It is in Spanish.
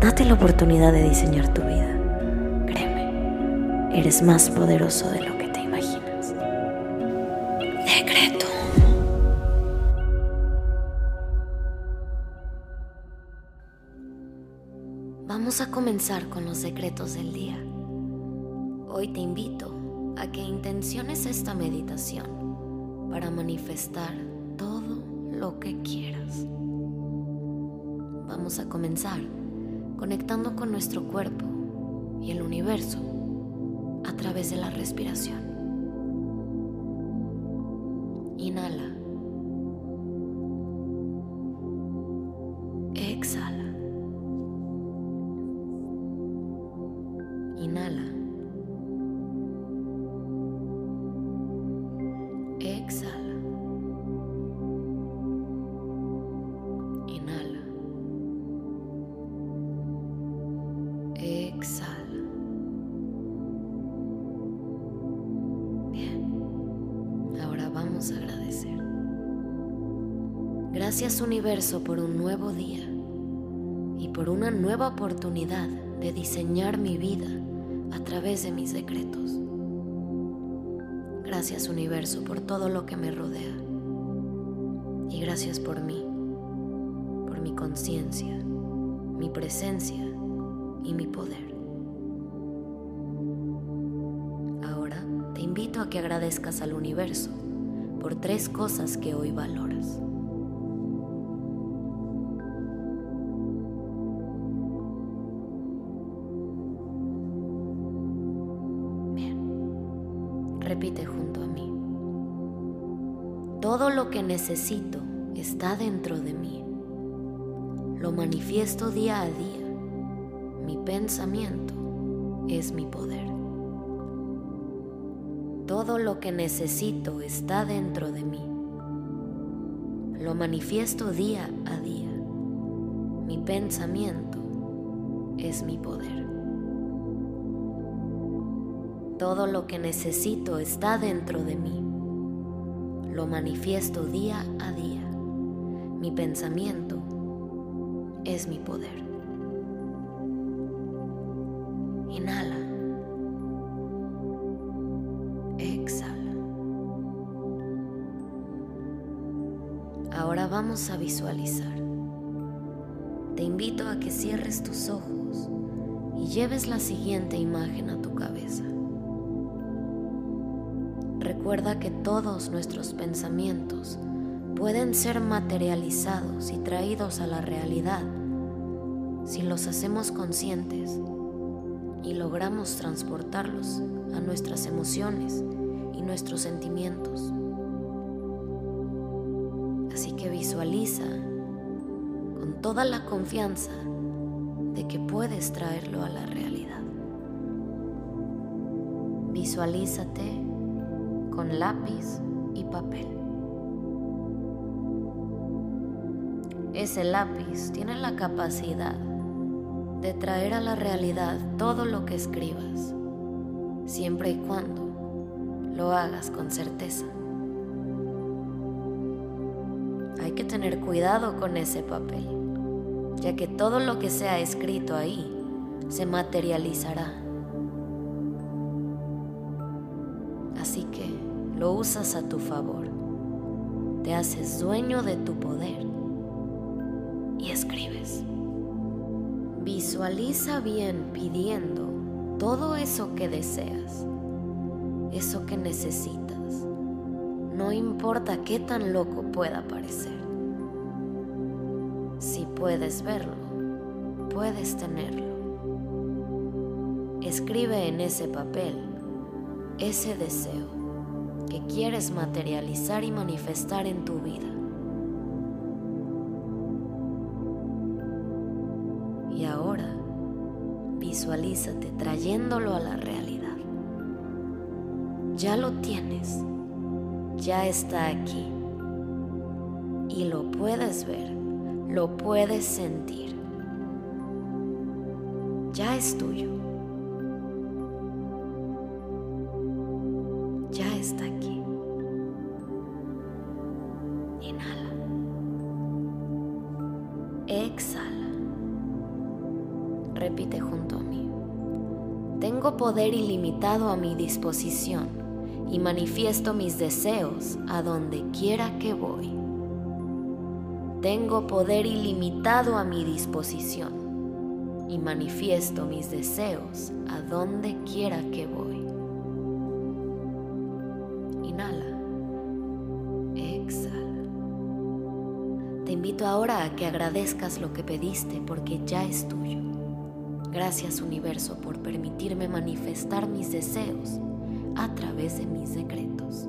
Date la oportunidad de diseñar tu vida. Créeme, eres más poderoso de lo que te imaginas. Decreto. Vamos a comenzar con los secretos del día. Hoy te invito a que intenciones esta meditación para manifestar todo lo que quieras. Vamos a comenzar conectando con nuestro cuerpo y el universo a través de la respiración. Inhala. Exhala. Agradecer. Gracias universo por un nuevo día y por una nueva oportunidad de diseñar mi vida a través de mis decretos. Gracias universo por todo lo que me rodea. Y gracias por mí, por mi conciencia, mi presencia y mi poder. Ahora te invito a que agradezcas al universo por tres cosas que hoy valoras. Bien, repite junto a mí. Todo lo que necesito está dentro de mí. Lo manifiesto día a día. Mi pensamiento es mi poder. Todo lo que necesito está dentro de mí. Lo manifiesto día a día. Mi pensamiento es mi poder. Todo lo que necesito está dentro de mí. Lo manifiesto día a día. Mi pensamiento es mi poder. Inhala. Vamos a visualizar. Te invito a que cierres tus ojos y lleves la siguiente imagen a tu cabeza. Recuerda que todos nuestros pensamientos pueden ser materializados y traídos a la realidad si los hacemos conscientes y logramos transportarlos a nuestras emociones y nuestros sentimientos. Visualiza con toda la confianza de que puedes traerlo a la realidad. Visualízate con lápiz y papel. Ese lápiz tiene la capacidad de traer a la realidad todo lo que escribas, siempre y cuando lo hagas con certeza. Que tener cuidado con ese papel, ya que todo lo que sea escrito ahí se materializará. Así que lo usas a tu favor, te haces dueño de tu poder y escribes. Visualiza bien pidiendo todo eso que deseas, eso que necesitas. No importa qué tan loco pueda parecer. Puedes verlo, puedes tenerlo. Escribe en ese papel ese deseo que quieres materializar y manifestar en tu vida. visualízate trayéndolo a la realidad. Ya lo tienes, ya está aquí y lo puedes ver, lo puedes sentir. Ya es tuyo. Ya está aquí. Inhala. Exhala. Repite junto a mí. Tengo poder ilimitado a mi disposición y manifiesto mis deseos a donde quiera que voy. Tengo poder ilimitado a mi disposición y manifiesto mis deseos a donde quiera que voy. Inhala. Exhala. Te invito ahora a que agradezcas lo que pediste porque ya es tuyo. Gracias universo por permitirme manifestar mis deseos a través de mis decretos.